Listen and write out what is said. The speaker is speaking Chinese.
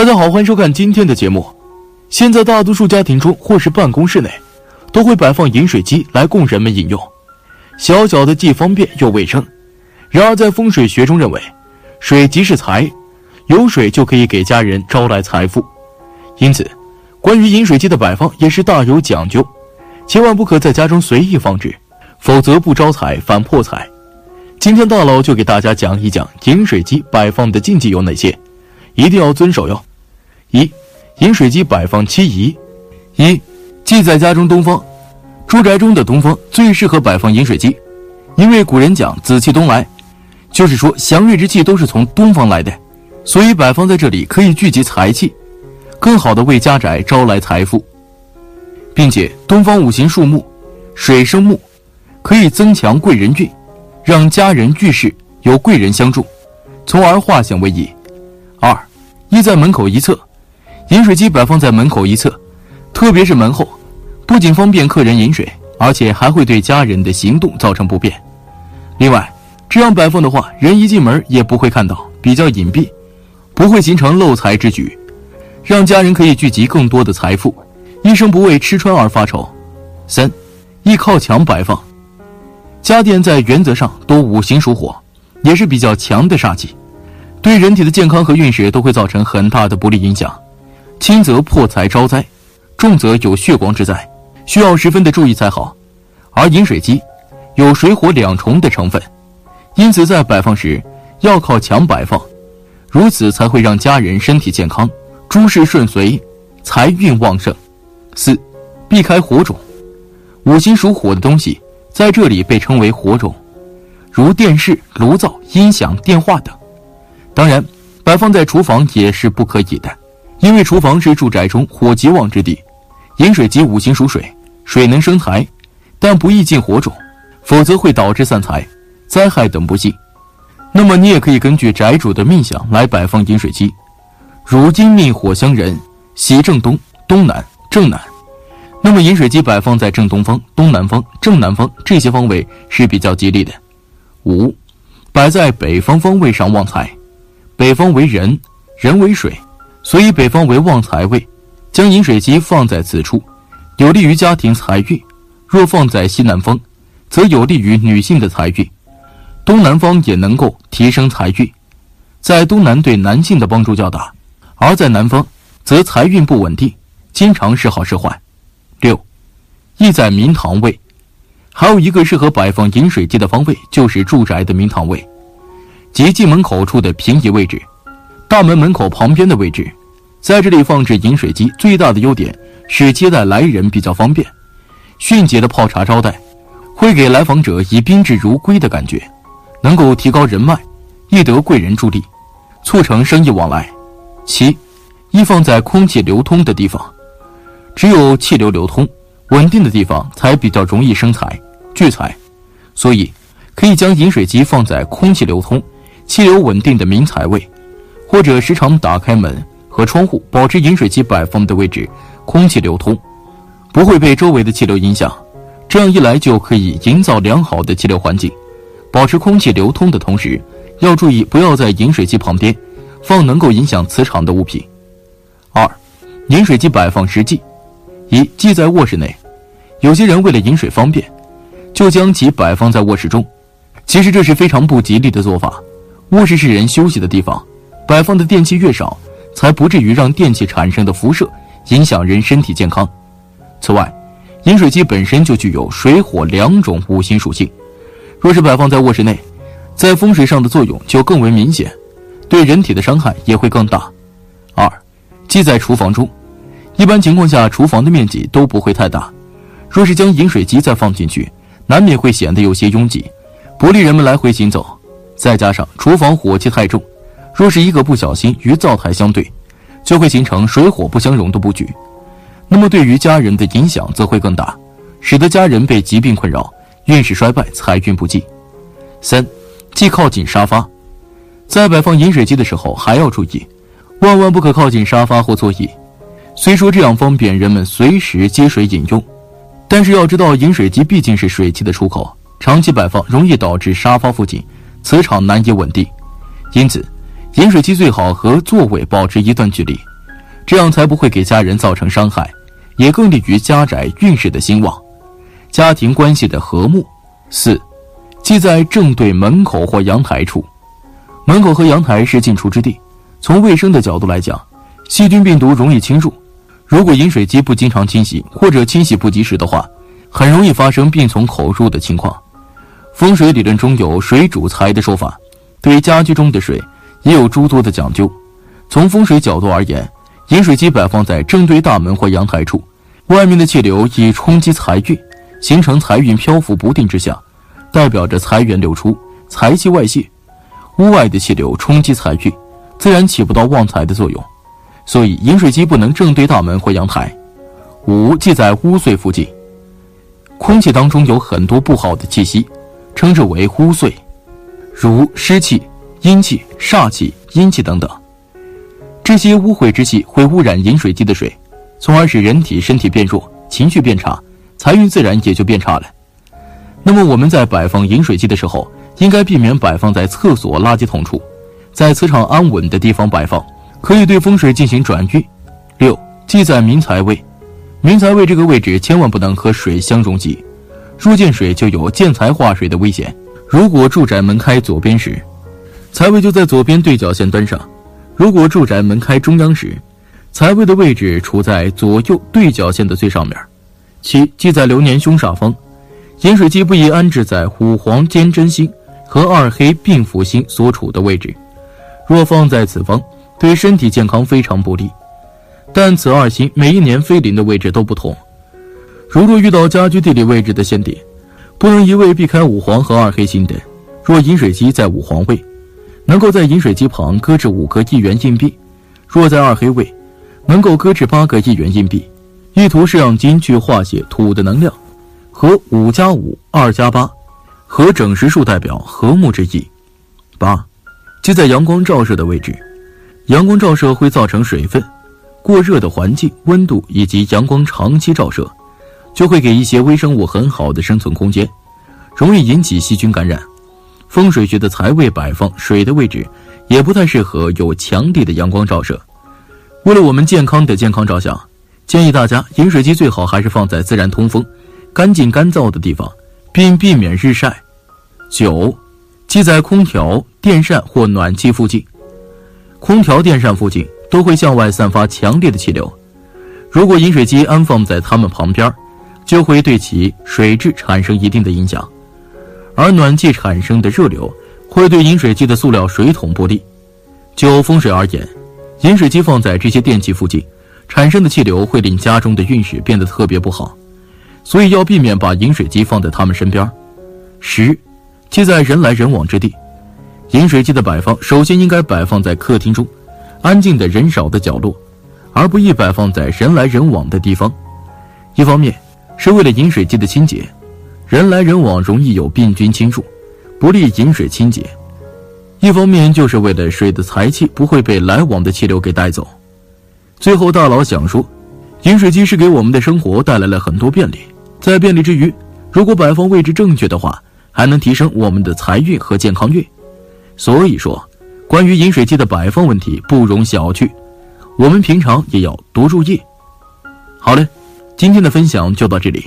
大家好，欢迎收看今天的节目。现在大多数家庭中或是办公室内，都会摆放饮水机来供人们饮用。小小的既方便又卫生。然而在风水学中认为，水即是财，有水就可以给家人招来财富。因此，关于饮水机的摆放也是大有讲究，千万不可在家中随意放置，否则不招财反破财。今天大佬就给大家讲一讲饮水机摆放的禁忌有哪些。一定要遵守哟。一，饮水机摆放七宜。一，忌在家中东方。住宅中的东方最适合摆放饮水机，因为古人讲紫气东来，就是说祥瑞之气都是从东方来的，所以摆放在这里可以聚集财气，更好的为家宅招来财富，并且东方五行属木，水生木，可以增强贵人运，让家人聚事有贵人相助，从而化险为夷。二，一在门口一侧，饮水机摆放在门口一侧，特别是门后，不仅方便客人饮水，而且还会对家人的行动造成不便。另外，这样摆放的话，人一进门也不会看到，比较隐蔽，不会形成漏财之举，让家人可以聚集更多的财富，一生不为吃穿而发愁。三，易靠墙摆放，家电在原则上都五行属火，也是比较强的煞气。对人体的健康和运势都会造成很大的不利影响，轻则破财招灾，重则有血光之灾，需要十分的注意才好。而饮水机有水火两重的成分，因此在摆放时要靠墙摆放，如此才会让家人身体健康，诸事顺遂，财运旺盛。四，避开火种，五行属火的东西在这里被称为火种，如电视、炉灶、音响、电话等。当然，摆放在厨房也是不可以的，因为厨房是住宅中火极旺之地。饮水机五行属水，水能生财，但不宜进火种，否则会导致散财、灾害等不幸。那么你也可以根据宅主的命相来摆放饮水机，如金命火相人，喜正东、东南、正南。那么饮水机摆放在正东方、东南方、正南方这些方位是比较吉利的。五，摆在北方方位上旺财。北方为人，人为水，所以北方为旺财位。将饮水机放在此处，有利于家庭财运；若放在西南方，则有利于女性的财运。东南方也能够提升财运，在东南对男性的帮助较大，而在南方则财运不稳定，经常是好是坏。六，意在明堂位，还有一个适合摆放饮水机的方位，就是住宅的明堂位。即进门口处的平移位置，大门门口旁边的位置，在这里放置饮水机，最大的优点是接待来人比较方便，迅捷的泡茶招待，会给来访者以宾至如归的感觉，能够提高人脉，易得贵人助力，促成生意往来。七，一放在空气流通的地方，只有气流流通、稳定的地方才比较容易生财聚财，所以可以将饮水机放在空气流通。气流稳定的明财位，或者时常打开门和窗户，保持饮水机摆放的位置空气流通，不会被周围的气流影响。这样一来就可以营造良好的气流环境，保持空气流通的同时，要注意不要在饮水机旁边放能够影响磁场的物品。二，饮水机摆放时忌：一，忌在卧室内。有些人为了饮水方便，就将其摆放在卧室中，其实这是非常不吉利的做法。卧室是人休息的地方，摆放的电器越少，才不至于让电器产生的辐射影响人身体健康。此外，饮水机本身就具有水火两种五行属性，若是摆放在卧室内，在风水上的作用就更为明显，对人体的伤害也会更大。二，忌在厨房中，一般情况下厨房的面积都不会太大，若是将饮水机再放进去，难免会显得有些拥挤，不利人们来回行走。再加上厨房火气太重，若是一个不小心与灶台相对，就会形成水火不相容的布局，那么对于家人的影响则会更大，使得家人被疾病困扰，运势衰败，财运不济。三，忌靠近沙发，在摆放饮水机的时候还要注意，万万不可靠近沙发或座椅。虽说这样方便人们随时接水饮用，但是要知道饮水机毕竟是水汽的出口，长期摆放容易导致沙发附近。磁场难以稳定，因此，饮水机最好和座位保持一段距离，这样才不会给家人造成伤害，也更利于家宅运势的兴旺，家庭关系的和睦。四，忌在正对门口或阳台处。门口和阳台是进出之地，从卫生的角度来讲，细菌病毒容易侵入。如果饮水机不经常清洗，或者清洗不及时的话，很容易发生病从口入的情况。风水理论中有“水主财”的说法，对家居中的水也有诸多的讲究。从风水角度而言，饮水机摆放在正对大门或阳台处，外面的气流以冲击财运，形成财运漂浮不定之象，代表着财源流出，财气外泄。屋外的气流冲击财运，自然起不到旺财的作用。所以饮水机不能正对大门或阳台。五忌在污秽附近，空气当中有很多不好的气息，称之为污秽，如湿气、阴气、煞气、阴气等等。这些污秽之气会污染饮水机的水，从而使人体身体变弱，情绪变差，财运自然也就变差了。那么我们在摆放饮水机的时候，应该避免摆放在厕所垃圾桶处，在磁场安稳的地方摆放。可以对风水进行转运。六，忌在明财位。明财位这个位置千万不能和水相容集，若见水就有见财化水的危险。如果住宅门开左边时，财位就在左边对角线端上；如果住宅门开中央时，财位的位置处在左右对角线的最上面。七，忌在流年凶煞方。饮水机不宜安置在五黄兼真星和二黑并福星所处的位置，若放在此方。对身体健康非常不利，但此二星每一年飞临的位置都不同。如若遇到家居地理位置的限定，不能一味避开五黄和二黑星的。若饮水机在五黄位，能够在饮水机旁搁置五个一元硬币；若在二黑位，能够搁置八个一元硬币。意图是让金去化解土的能量，和五加五、二加八和整实数代表和睦之意。八，即在阳光照射的位置。阳光照射会造成水分过热的环境温度，以及阳光长期照射，就会给一些微生物很好的生存空间，容易引起细菌感染。风水学的财位摆放水的位置，也不太适合有强烈的阳光照射。为了我们健康的健康着想，建议大家饮水机最好还是放在自然通风、干净干燥的地方，并避免日晒。九，忌在空调、电扇或暖气附近。空调、电扇附近都会向外散发强烈的气流，如果饮水机安放在它们旁边，就会对其水质产生一定的影响。而暖气产生的热流会对饮水机的塑料水桶不利。就风水而言，饮水机放在这些电器附近，产生的气流会令家中的运势变得特别不好，所以要避免把饮水机放在他们身边。十，忌在人来人往之地。饮水机的摆放，首先应该摆放在客厅中，安静的人少的角落，而不宜摆放在人来人往的地方。一方面是为了饮水机的清洁，人来人往容易有病菌侵入，不利饮水清洁；一方面就是为了水的财气不会被来往的气流给带走。最后，大佬想说，饮水机是给我们的生活带来了很多便利，在便利之余，如果摆放位置正确的话，还能提升我们的财运和健康运。所以说，关于饮水机的摆放问题不容小觑，我们平常也要多注意。好嘞，今天的分享就到这里，